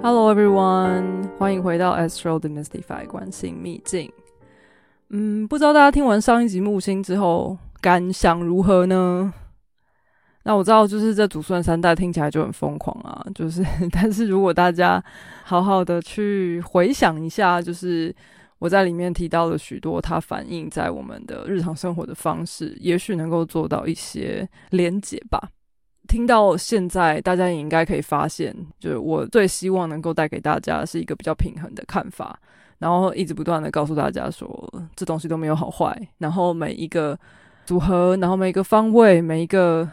Hello everyone，欢迎回到 Astro Demystify 关心秘境。嗯，不知道大家听完上一集木星之后感想如何呢？那我知道，就是这祖孙三代听起来就很疯狂啊，就是，但是如果大家好好的去回想一下，就是我在里面提到了许多它反映在我们的日常生活的方式，也许能够做到一些连结吧。听到现在，大家也应该可以发现，就是我最希望能够带给大家是一个比较平衡的看法，然后一直不断的告诉大家说，这东西都没有好坏，然后每一个组合，然后每一个方位，每一个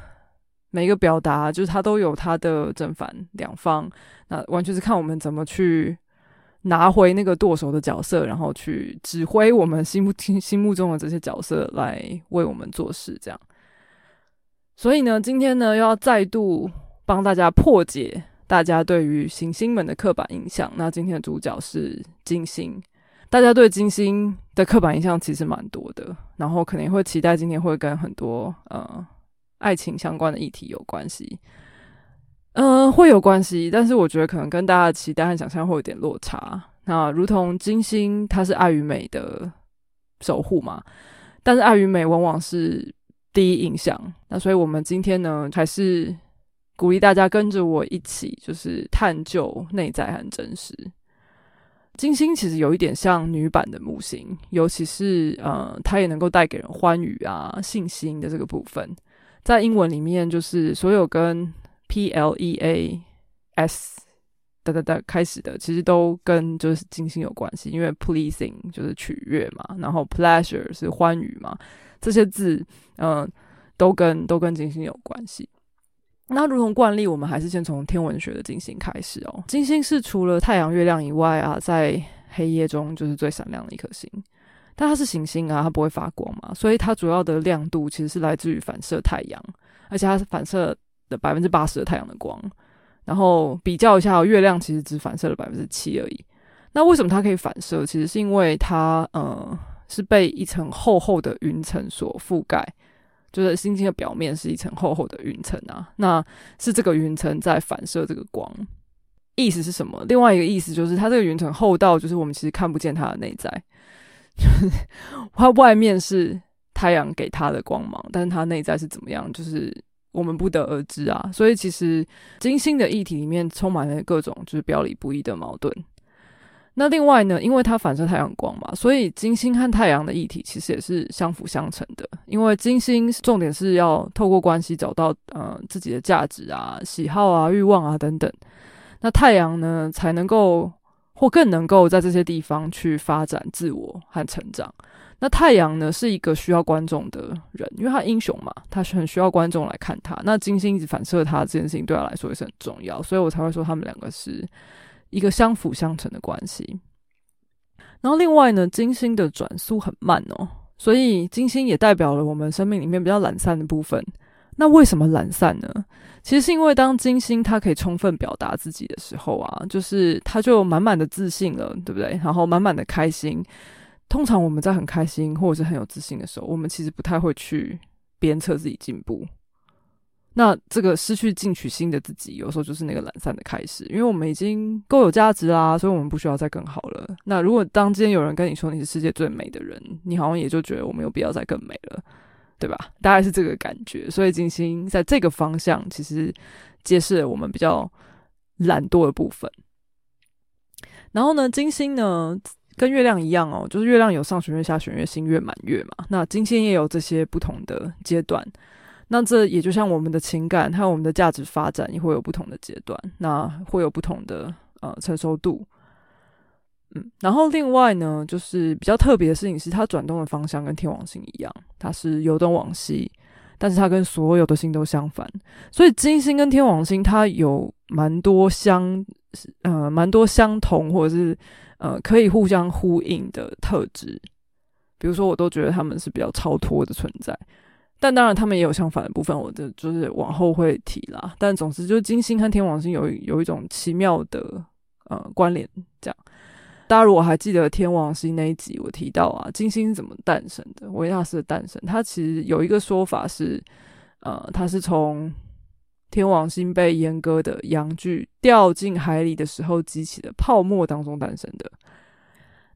每一个表达，就是它都有它的正反两方，那完全是看我们怎么去拿回那个剁手的角色，然后去指挥我们心目心目中的这些角色来为我们做事，这样。所以呢，今天呢，又要再度帮大家破解大家对于行星们的刻板印象。那今天的主角是金星，大家对金星的刻板印象其实蛮多的，然后可能会期待今天会跟很多呃爱情相关的议题有关系，嗯，会有关系，但是我觉得可能跟大家的期待和想象会有点落差。那如同金星，它是爱与美的守护嘛，但是爱与美往往是。第一印象，那所以我们今天呢，还是鼓励大家跟着我一起，就是探究内在和真实。金星其实有一点像女版的木星，尤其是呃，它也能够带给人欢愉啊、信心的这个部分。在英文里面，就是所有跟 P L E A S 哒哒哒开始的，其实都跟就是金星有关系，因为 pleasing 就是取悦嘛，然后 pleasure 是欢愉嘛。这些字，嗯，都跟都跟金星有关系。那如同惯例，我们还是先从天文学的金星开始哦。金星是除了太阳、月亮以外啊，在黑夜中就是最闪亮的一颗星。但它是行星啊，它不会发光嘛，所以它主要的亮度其实是来自于反射太阳，而且它是反射的百分之八十的太阳的光。然后比较一下，月亮其实只反射了百分之七而已。那为什么它可以反射？其实是因为它，呃。是被一层厚厚的云层所覆盖，就是星星的表面是一层厚厚的云层啊。那是这个云层在反射这个光，意思是什么？另外一个意思就是，它这个云层厚到，就是我们其实看不见它的内在，就是它外面是太阳给它的光芒，但是它内在是怎么样，就是我们不得而知啊。所以其实金星的议题里面充满了各种就是表里不一的矛盾。那另外呢，因为它反射太阳光嘛，所以金星和太阳的议题其实也是相辅相成的。因为金星重点是要透过关系找到呃自己的价值啊、喜好啊、欲望啊等等。那太阳呢，才能够或更能够在这些地方去发展自我和成长。那太阳呢，是一个需要观众的人，因为他英雄嘛，他是很需要观众来看他。那金星一直反射他这件事情对他来说也是很重要，所以我才会说他们两个是。一个相辅相成的关系，然后另外呢，金星的转速很慢哦，所以金星也代表了我们生命里面比较懒散的部分。那为什么懒散呢？其实是因为当金星它可以充分表达自己的时候啊，就是它就满满的自信了，对不对？然后满满的开心。通常我们在很开心或者是很有自信的时候，我们其实不太会去鞭策自己进步。那这个失去进取心的自己，有时候就是那个懒散的开始，因为我们已经够有价值啦，所以我们不需要再更好了。那如果当今天有人跟你说你是世界最美的人，你好像也就觉得我没有必要再更美了，对吧？大概是这个感觉。所以金星在这个方向，其实揭示了我们比较懒惰的部分。然后呢，金星呢跟月亮一样哦，就是月亮有上弦月、下弦月、新月、满月嘛。那金星也有这些不同的阶段。那这也就像我们的情感还有我们的价值发展也会有不同的阶段，那会有不同的呃成熟度，嗯，然后另外呢，就是比较特别的事情是，它转动的方向跟天王星一样，它是由东往西，但是它跟所有的星都相反，所以金星跟天王星它有蛮多相呃蛮多相同或者是呃可以互相呼应的特质，比如说我都觉得他们是比较超脱的存在。但当然，他们也有相反的部分，我的就是往后会提啦。但总之，就是金星和天王星有有一种奇妙的呃关联。这样，大家如果还记得天王星那一集，我提到啊，金星怎么诞生的？维纳斯的诞生，它其实有一个说法是，呃，它是从天王星被阉割的阳具掉进海里的时候激起的泡沫当中诞生的。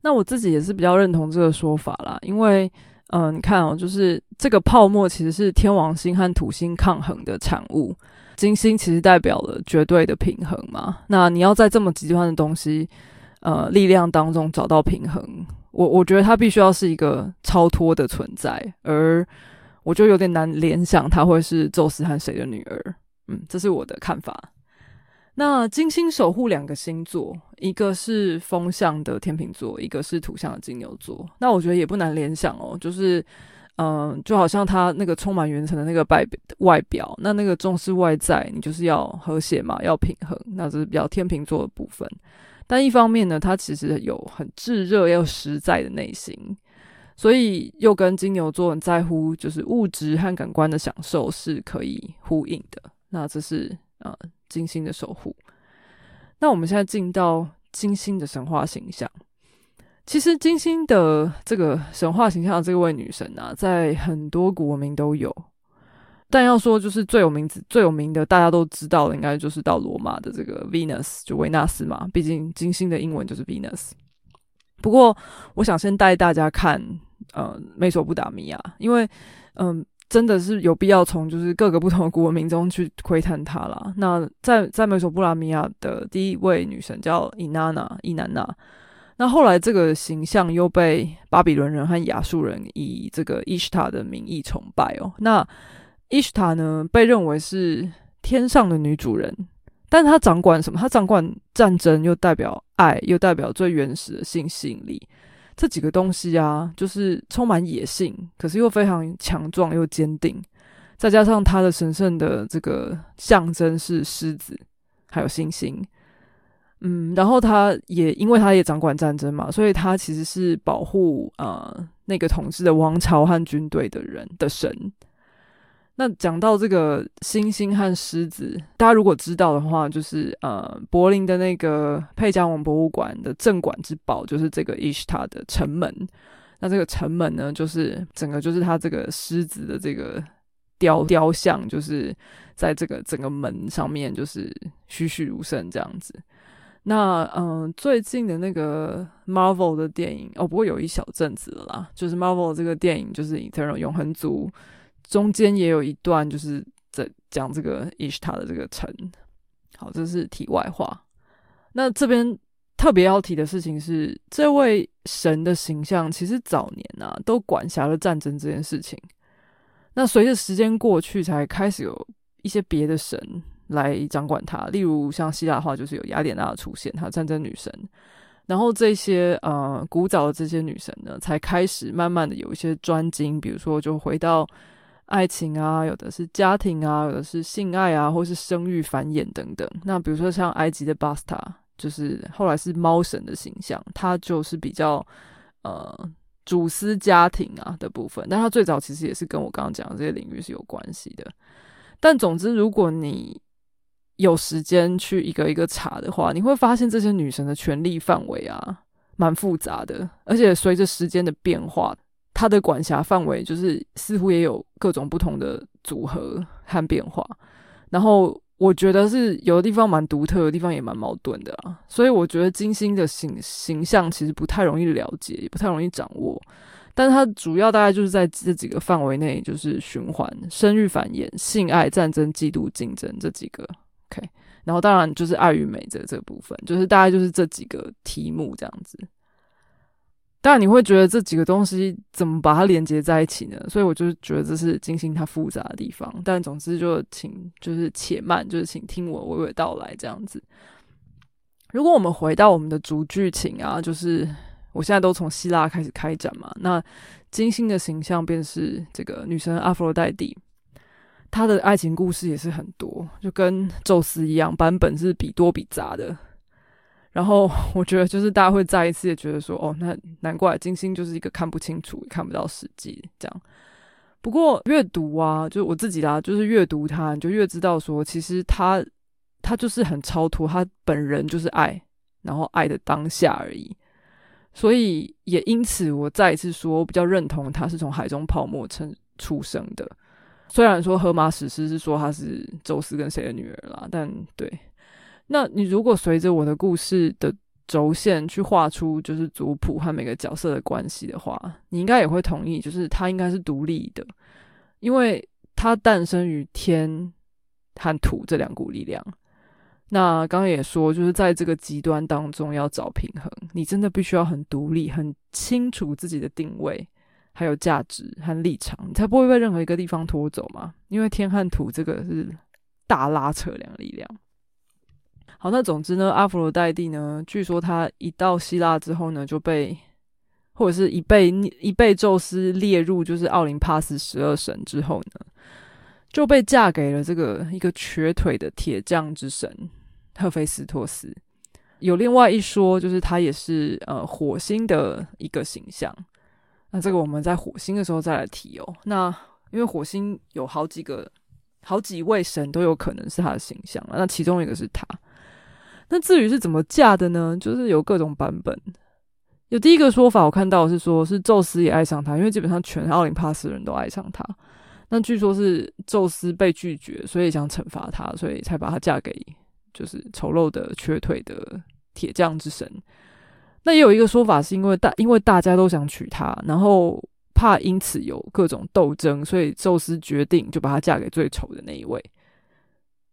那我自己也是比较认同这个说法啦，因为，嗯，你看哦，就是这个泡沫其实是天王星和土星抗衡的产物，金星其实代表了绝对的平衡嘛。那你要在这么极端的东西，呃，力量当中找到平衡，我我觉得它必须要是一个超脱的存在，而我就有点难联想它会是宙斯和谁的女儿。嗯，这是我的看法。那金星守护两个星座，一个是风象的天秤座，一个是土象的金牛座。那我觉得也不难联想哦，就是，嗯，就好像他那个充满原层的那个外外表，那那个重视外在，你就是要和谐嘛，要平衡，那这是比较天秤座的部分。但一方面呢，他其实有很炙热又实在的内心，所以又跟金牛座很在乎就是物质和感官的享受是可以呼应的。那这是呃。金星的守护。那我们现在进到金星的神话形象。其实金星的这个神话形象，这位女神啊，在很多古文明都有。但要说就是最有名字、最有名的，大家都知道的，应该就是到罗马的这个 Venus，就维纳斯嘛。毕竟金星的英文就是 Venus。不过，我想先带大家看呃，美索不达米亚，因为嗯。真的是有必要从就是各个不同的古文明中去窥探它啦。那在在美索不达米亚的第一位女神叫伊娜娜伊南娜，那后来这个形象又被巴比伦人和亚述人以这个伊什塔的名义崇拜哦。那伊什塔呢，被认为是天上的女主人，但她掌管什么？她掌管战争，又代表爱，又代表最原始的性吸引力。这几个东西啊，就是充满野性，可是又非常强壮又坚定。再加上他的神圣的这个象征是狮子，还有星星。嗯，然后他也因为他也掌管战争嘛，所以他其实是保护呃那个统治的王朝和军队的人的神。那讲到这个星星和狮子，大家如果知道的话，就是呃，柏林的那个佩加文博物馆的镇馆之宝，就是这个伊什塔的城门。那这个城门呢，就是整个就是它这个狮子的这个雕雕像，就是在这个整个门上面，就是栩栩如生这样子。那嗯，最近的那个 Marvel 的电影哦，不过有一小阵子了啦，就是 Marvel 这个电影就是 Eternal 永恒族。中间也有一段，就是在讲这个伊什塔的这个城。好，这是题外话。那这边特别要提的事情是，这位神的形象其实早年啊都管辖了战争这件事情。那随着时间过去，才开始有一些别的神来掌管它。例如像希腊话，就是有雅典娜的出现，她战争女神。然后这些呃古早的这些女神呢，才开始慢慢的有一些专精，比如说就回到。爱情啊，有的是家庭啊，有的是性爱啊，或是生育繁衍等等。那比如说像埃及的巴斯塔，就是后来是猫神的形象，它就是比较呃主司家庭啊的部分。但它最早其实也是跟我刚刚讲的这些领域是有关系的。但总之，如果你有时间去一个一个查的话，你会发现这些女神的权力范围啊蛮复杂的，而且随着时间的变化。它的管辖范围就是似乎也有各种不同的组合和变化，然后我觉得是有的地方蛮独特，的地方也蛮矛盾的啊。所以我觉得金星的形形象其实不太容易了解，也不太容易掌握。但是它主要大概就是在这几个范围内，就是循环、生育、繁衍、性爱、战争、嫉妒、竞争这几个。OK，然后当然就是爱与美这这部分，就是大概就是这几个题目这样子。当然你会觉得这几个东西怎么把它连接在一起呢？所以我就觉得这是金星它复杂的地方。但总之就请就是且慢，就是请听我娓娓道来这样子。如果我们回到我们的主剧情啊，就是我现在都从希腊开始开展嘛。那金星的形象便是这个女神阿佛罗代蒂，她的爱情故事也是很多，就跟宙斯一样，版本是比多比杂的。然后 我觉得，就是大家会再一次也觉得说，哦，那难怪金星就是一个看不清楚、看不到实际这样。不过阅读啊，就我自己啦，就是阅读它，你就越知道说，其实他他就是很超脱，他本人就是爱，然后爱的当下而已。所以也因此，我再一次说，我比较认同他是从海中泡沫成出生的。虽然说荷马史诗是说她是宙斯跟谁的女儿啦，但对，那你如果随着我的故事的轴线去画出就是族谱和每个角色的关系的话，你应该也会同意，就是它应该是独立的，因为它诞生于天和土这两股力量。那刚刚也说，就是在这个极端当中要找平衡，你真的必须要很独立、很清楚自己的定位，还有价值和立场，你才不会被任何一个地方拖走嘛。因为天和土这个是大拉扯两力量。好，那总之呢，阿佛罗代蒂呢，据说他一到希腊之后呢，就被或者是一被一被宙斯列入就是奥林帕斯十二神之后呢，就被嫁给了这个一个瘸腿的铁匠之神。赫菲斯托斯有另外一说，就是他也是呃火星的一个形象。那这个我们在火星的时候再来提哦。那因为火星有好几个、好几位神都有可能是他的形象那其中一个是他。那至于是怎么嫁的呢？就是有各种版本。有第一个说法，我看到是说，是宙斯也爱上他，因为基本上全奥林帕斯人都爱上他。那据说是宙斯被拒绝，所以想惩罚他，所以才把他嫁给。就是丑陋的瘸腿的铁匠之神。那也有一个说法，是因为大因为大家都想娶她，然后怕因此有各种斗争，所以宙斯决定就把她嫁给最丑的那一位。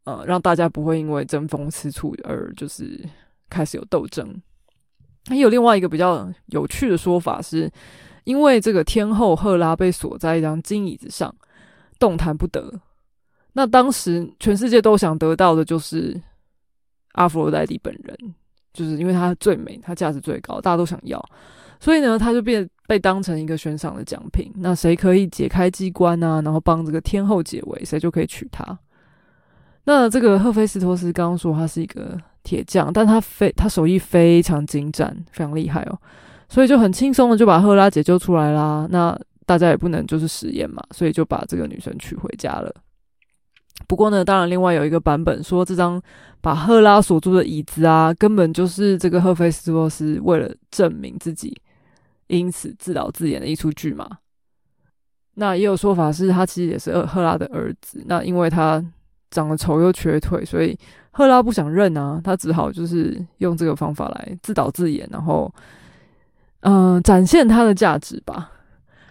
呃，让大家不会因为争风吃醋而就是开始有斗争。还有另外一个比较有趣的说法，是因为这个天后赫拉被锁在一张金椅子上，动弹不得。那当时全世界都想得到的就是。阿佛罗代蒂本人，就是因为她最美，她价值最高，大家都想要，所以呢，她就变被当成一个悬赏的奖品。那谁可以解开机关啊，然后帮这个天后解围，谁就可以娶她。那这个赫菲斯托斯刚刚说他是一个铁匠，但他非他手艺非常精湛，非常厉害哦，所以就很轻松的就把赫拉解救出来啦。那大家也不能就是实验嘛，所以就把这个女生娶回家了。不过呢，当然，另外有一个版本说，这张把赫拉锁住的椅子啊，根本就是这个赫菲斯托斯为了证明自己，因此自导自演的一出剧嘛。那也有说法是他其实也是赫拉的儿子，那因为他长得丑又瘸腿，所以赫拉不想认啊，他只好就是用这个方法来自导自演，然后嗯，展现他的价值吧。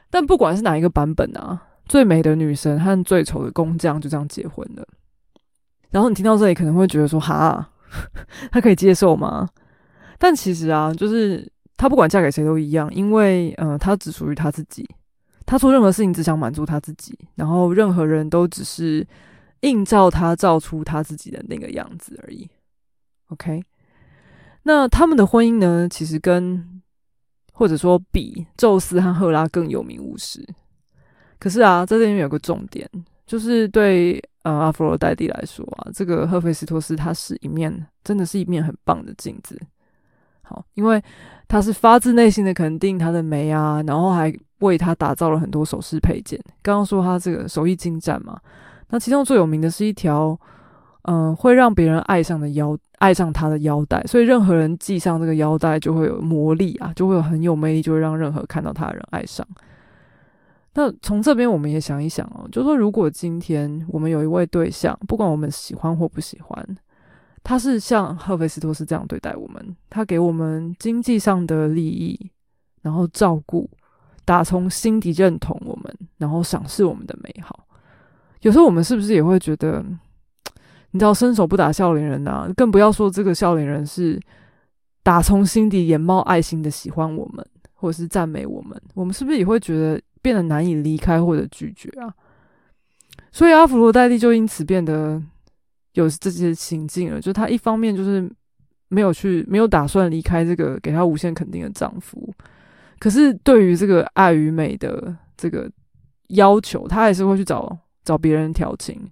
但不管是哪一个版本啊。最美的女神和最丑的工匠就这样结婚了。然后你听到这里可能会觉得说：“哈，他可以接受吗？”但其实啊，就是他不管嫁给谁都一样，因为嗯，他只属于他自己。他做任何事情只想满足他自己，然后任何人都只是映照他照出他自己的那个样子而已。OK，那他们的婚姻呢，其实跟或者说比宙斯和赫拉更有名无实。可是啊，在这里面有个重点，就是对呃阿佛罗代蒂来说啊，这个赫菲斯托斯他是一面，真的是一面很棒的镜子。好，因为他是发自内心的肯定他的美啊，然后还为他打造了很多首饰配件。刚刚说他这个手艺精湛嘛，那其中最有名的是一条，嗯，会让别人爱上的腰，爱上他的腰带。所以任何人系上这个腰带，就会有魔力啊，就会有很有魅力，就会让任何看到他的人爱上。那从这边我们也想一想哦，就说如果今天我们有一位对象，不管我们喜欢或不喜欢，他是像赫菲斯托斯这样对待我们，他给我们经济上的利益，然后照顾，打从心底认同我们，然后赏识我们的美好。有时候我们是不是也会觉得，你知道伸手不打笑脸人呐？更不要说这个笑脸人是打从心底眼冒爱心的喜欢我们，或者是赞美我们，我们是不是也会觉得？变得难以离开或者拒绝啊，所以阿弗罗代蒂就因此变得有这些情境了。就她一方面就是没有去，没有打算离开这个给她无限肯定的丈夫，可是对于这个爱与美的这个要求，她还是会去找找别人调情。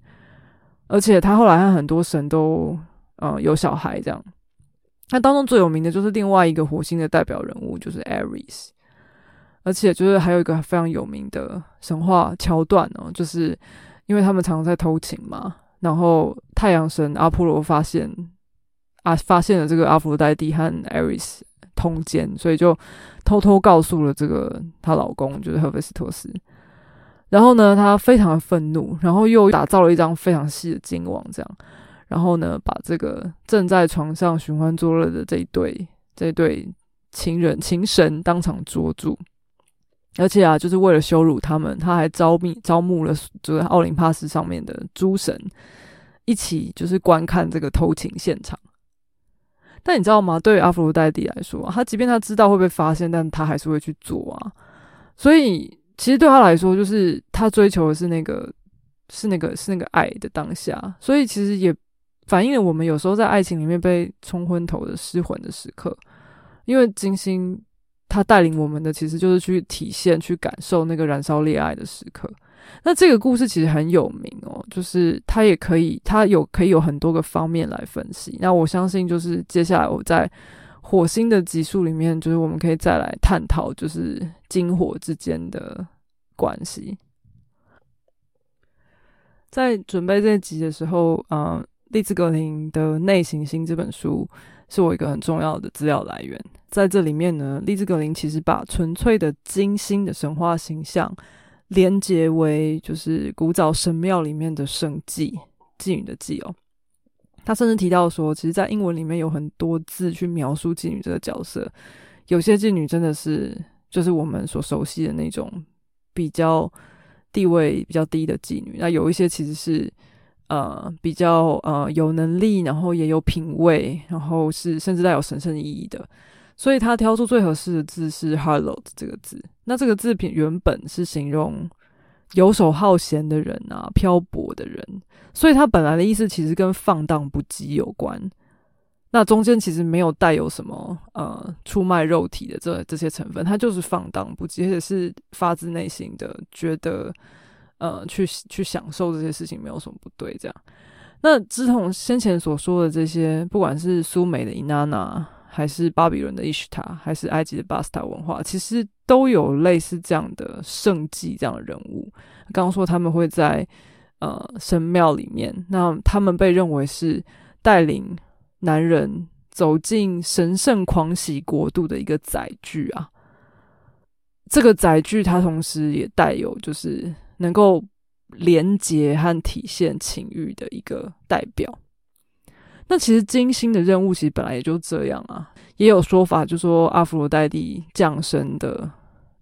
而且她后来和很多神都呃有小孩，这样。那当中最有名的就是另外一个火星的代表人物，就是 Aries。而且就是还有一个非常有名的神话桥段哦，就是因为他们常常在偷情嘛，然后太阳神阿波罗发现啊，发现了这个阿弗洛代蒂和艾瑞斯通奸，所以就偷偷告诉了这个她老公，就是赫菲斯托斯。然后呢，他非常的愤怒，然后又打造了一张非常细的金网，这样，然后呢，把这个正在床上寻欢作乐的这一对这一对情人情神当场捉住，而且啊，就是为了羞辱他们，他还招密招募了就在奥林帕斯上面的诸神一起就是观看这个偷情现场。但你知道吗？对于阿弗罗戴蒂来说，他即便他知道会被发现，但他还是会去做啊，所以。其实对他来说，就是他追求的是那个，是那个，是那个爱的当下。所以其实也反映了我们有时候在爱情里面被冲昏头的失魂的时刻。因为金星他带领我们的，其实就是去体现、去感受那个燃烧恋爱的时刻。那这个故事其实很有名哦，就是它也可以，它有可以有很多个方面来分析。那我相信，就是接下来我在。火星的集数里面，就是我们可以再来探讨，就是金火之间的关系。在准备这集的时候，嗯，利兹格林的《内行星》这本书是我一个很重要的资料来源。在这里面呢，利兹格林其实把纯粹的金星的神话形象连接为，就是古早神庙里面的圣妓妓女的妓哦。他甚至提到说，其实，在英文里面有很多字去描述妓女这个角色。有些妓女真的是就是我们所熟悉的那种比较地位比较低的妓女。那有一些其实是呃比较呃有能力，然后也有品味，然后是甚至带有神圣意义的。所以他挑出最合适的字是 “harlot” 这个字。那这个字品原本是形容。游手好闲的人啊，漂泊的人，所以他本来的意思其实跟放荡不羁有关。那中间其实没有带有什么呃出卖肉体的这这些成分，他就是放荡不羁，而且是发自内心的觉得呃去去享受这些事情没有什么不对。这样，那之同先前所说的这些，不管是苏美的伊娜娜。还是巴比伦的伊什塔，还是埃及的巴斯塔文化，其实都有类似这样的圣迹这样的人物。刚刚说他们会在呃神庙里面，那他们被认为是带领男人走进神圣狂喜国度的一个载具啊。这个载具它同时也带有就是能够连接和体现情欲的一个代表。那其实金星的任务其实本来也就这样啊，也有说法就说阿弗罗代蒂降生的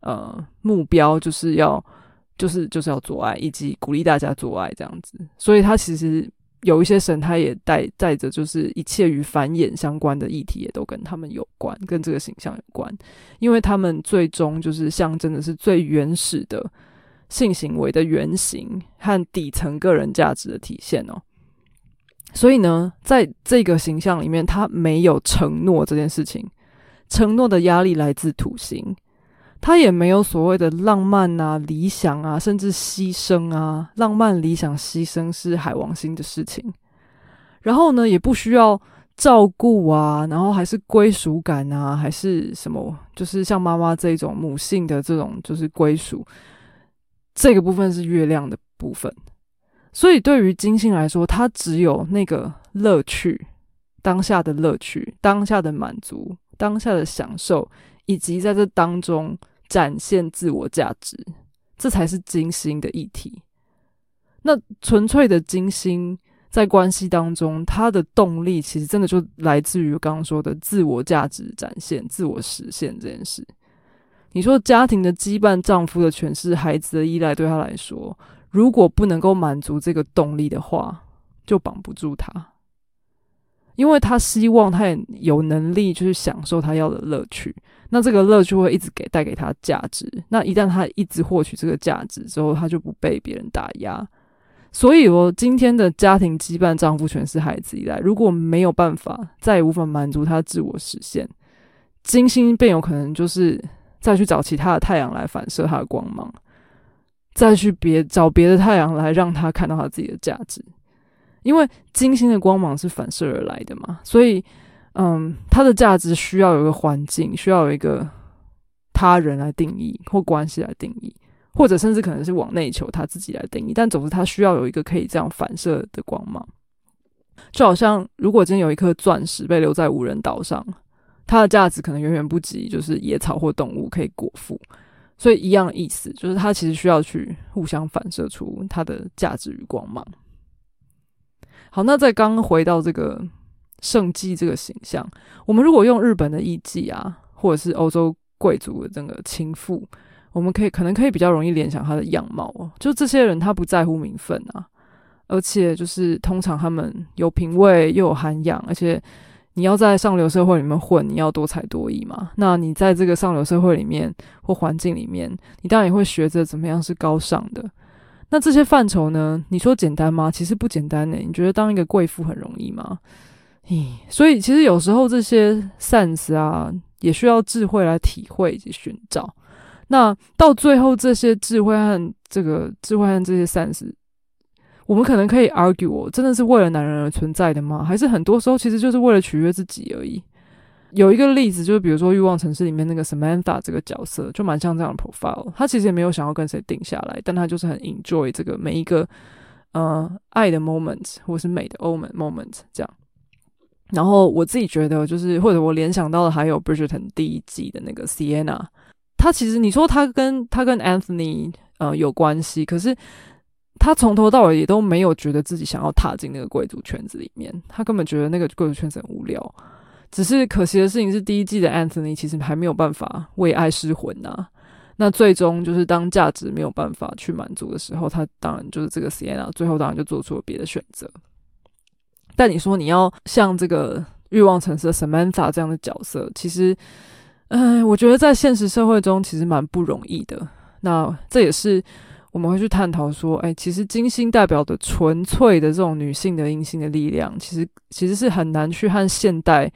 呃目标就是要就是就是要做爱，以及鼓励大家做爱这样子。所以他其实有一些神，他也带带着就是一切与繁衍相关的议题，也都跟他们有关，跟这个形象有关，因为他们最终就是象征的是最原始的性行为的原型和底层个人价值的体现哦。所以呢，在这个形象里面，他没有承诺这件事情，承诺的压力来自土星，他也没有所谓的浪漫啊、理想啊，甚至牺牲啊，浪漫、理想、牺牲是海王星的事情。然后呢，也不需要照顾啊，然后还是归属感啊，还是什么，就是像妈妈这种母性的这种就是归属，这个部分是月亮的部分。所以，对于金星来说，它只有那个乐趣，当下的乐趣，当下的满足，当下的享受，以及在这当中展现自我价值，这才是金星的议题。那纯粹的金星在关系当中，它的动力其实真的就来自于刚刚说的自我价值展现、自我实现这件事。你说家庭的羁绊、丈夫的诠释、孩子的依赖，对他来说。如果不能够满足这个动力的话，就绑不住他，因为他希望他也有能力，就是享受他要的乐趣。那这个乐趣会一直给带给他价值。那一旦他一直获取这个价值之后，他就不被别人打压。所以，我今天的家庭羁绊，丈夫全是孩子依赖，如果没有办法，再也无法满足他自我实现，金星便有可能就是再去找其他的太阳来反射他的光芒。再去别找别的太阳来让他看到他自己的价值，因为金星的光芒是反射而来的嘛，所以，嗯，他的价值需要有一个环境，需要有一个他人来定义或关系来定义，或者甚至可能是往内求他自己来定义，但总之他需要有一个可以这样反射的光芒，就好像如果今天有一颗钻石被留在无人岛上，它的价值可能远远不及就是野草或动物可以果腹。所以一样的意思，就是它其实需要去互相反射出它的价值与光芒。好，那在刚回到这个圣妓这个形象，我们如果用日本的艺妓啊，或者是欧洲贵族的这个情妇，我们可以可能可以比较容易联想他的样貌哦，就这些人他不在乎名分啊，而且就是通常他们有品味又有涵养，而且你要在上流社会里面混，你要多才多艺嘛。那你在这个上流社会里面或环境里面，你当然也会学着怎么样是高尚的。那这些范畴呢？你说简单吗？其实不简单呢。你觉得当一个贵妇很容易吗？咦，所以其实有时候这些 sense 啊，也需要智慧来体会以及寻找。那到最后，这些智慧和这个智慧和这些 sense，我们可能可以 argue，真的是为了男人而存在的吗？还是很多时候其实就是为了取悦自己而已？有一个例子，就是比如说《欲望城市》里面那个 Samantha 这个角色，就蛮像这样的 profile。他其实也没有想要跟谁定下来，但他就是很 enjoy 这个每一个呃爱的 moment 或是美的 moment moment 这样。然后我自己觉得，就是或者我联想到的还有 Bridgerton 第一季的那个 Sienna，他其实你说他跟他跟 Anthony 呃有关系，可是他从头到尾也都没有觉得自己想要踏进那个贵族圈子里面，他根本觉得那个贵族圈子很无聊。只是可惜的事情是，第一季的 Anthony 其实还没有办法为爱失魂呐。那最终就是当价值没有办法去满足的时候，他当然就是这个 Sienna 最后当然就做出了别的选择。但你说你要像这个欲望城市的 Samantha 这样的角色，其实，嗯，我觉得在现实社会中其实蛮不容易的。那这也是我们会去探讨说，哎，其实金星代表的纯粹的这种女性的阴性的力量，其实其实是很难去和现代。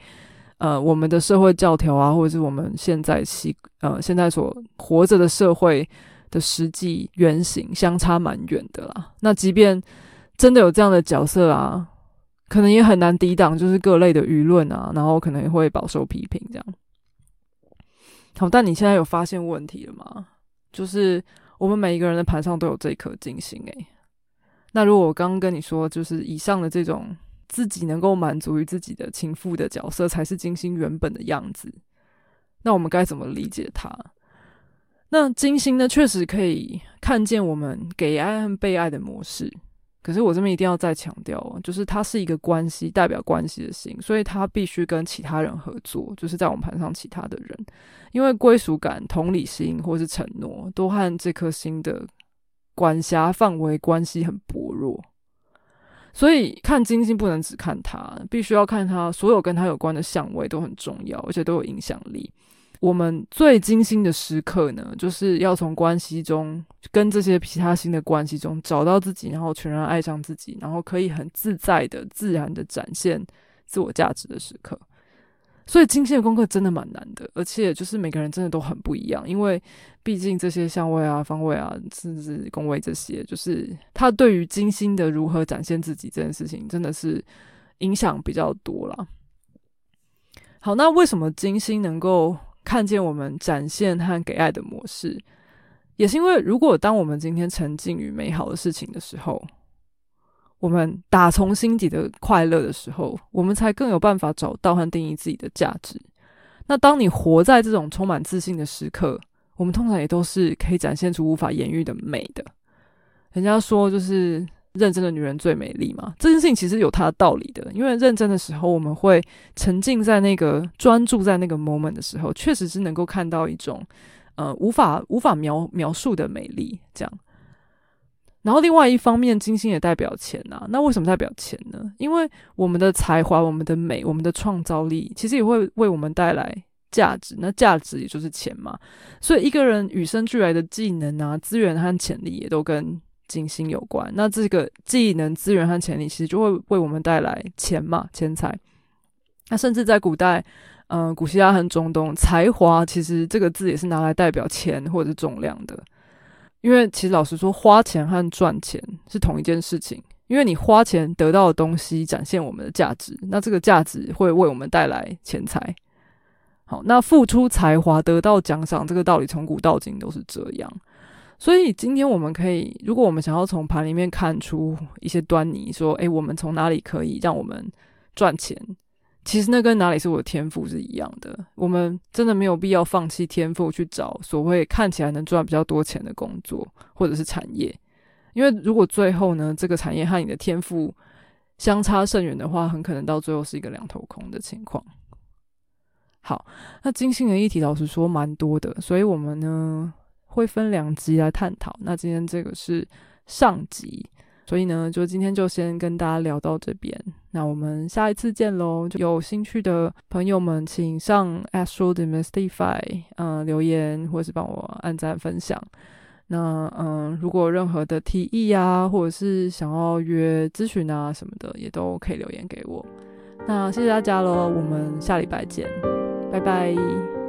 呃，我们的社会教条啊，或者是我们现在习呃现在所活着的社会的实际原型相差蛮远的啦。那即便真的有这样的角色啊，可能也很难抵挡，就是各类的舆论啊，然后可能也会饱受批评这样。好，但你现在有发现问题了吗？就是我们每一个人的盘上都有这一颗金星诶。那如果我刚刚跟你说，就是以上的这种。自己能够满足于自己的情妇的角色，才是金星原本的样子。那我们该怎么理解它？那金星呢？确实可以看见我们给爱和被爱的模式。可是我这边一定要再强调，就是它是一个关系，代表关系的星，所以它必须跟其他人合作，就是在我们盘上其他的人，因为归属感、同理心或是承诺，都和这颗星的管辖范围关系很薄弱。所以看金星不能只看它，必须要看它所有跟它有关的相位都很重要，而且都有影响力。我们最精心的时刻呢，就是要从关系中跟这些其他星的关系中找到自己，然后全然爱上自己，然后可以很自在的、自然的展现自我价值的时刻。所以金星的功课真的蛮难的，而且就是每个人真的都很不一样，因为毕竟这些相位啊、方位啊，甚至宫位这些，就是他对于金星的如何展现自己这件事情，真的是影响比较多了。好，那为什么金星能够看见我们展现和给爱的模式，也是因为如果当我们今天沉浸于美好的事情的时候。我们打从心底的快乐的时候，我们才更有办法找到和定义自己的价值。那当你活在这种充满自信的时刻，我们通常也都是可以展现出无法言喻的美的。人家说，就是认真的女人最美丽嘛。这件事情其实有它的道理的，因为认真的时候，我们会沉浸在那个专注在那个 moment 的时候，确实是能够看到一种呃无法无法描描述的美丽，这样。然后另外一方面，金星也代表钱呐。那为什么代表钱呢？因为我们的才华、我们的美、我们的创造力，其实也会为我们带来价值。那价值也就是钱嘛。所以一个人与生俱来的技能啊、资源和潜力，也都跟金星有关。那这个技能、资源和潜力，其实就会为我们带来钱嘛、钱财。那甚至在古代，嗯，古希腊和中东，才华其实这个字也是拿来代表钱或者重量的。因为其实老实说，花钱和赚钱是同一件事情。因为你花钱得到的东西展现我们的价值，那这个价值会为我们带来钱财。好，那付出才华得到奖赏，这个道理从古到今都是这样。所以今天我们可以，如果我们想要从盘里面看出一些端倪，说，诶，我们从哪里可以让我们赚钱？其实那跟哪里是我的天赋是一样的。我们真的没有必要放弃天赋去找所谓看起来能赚比较多钱的工作或者是产业，因为如果最后呢，这个产业和你的天赋相差甚远的话，很可能到最后是一个两头空的情况。好，那金星的议题老实说蛮多的，所以我们呢会分两集来探讨。那今天这个是上集。所以呢，就今天就先跟大家聊到这边，那我们下一次见喽！有兴趣的朋友们，请上 Astro Demystify 嗯留言，或是帮我按赞分享。那嗯，如果任何的提议啊，或者是想要约咨询啊什么的，也都可以留言给我。那谢谢大家喽，我们下礼拜见，拜拜。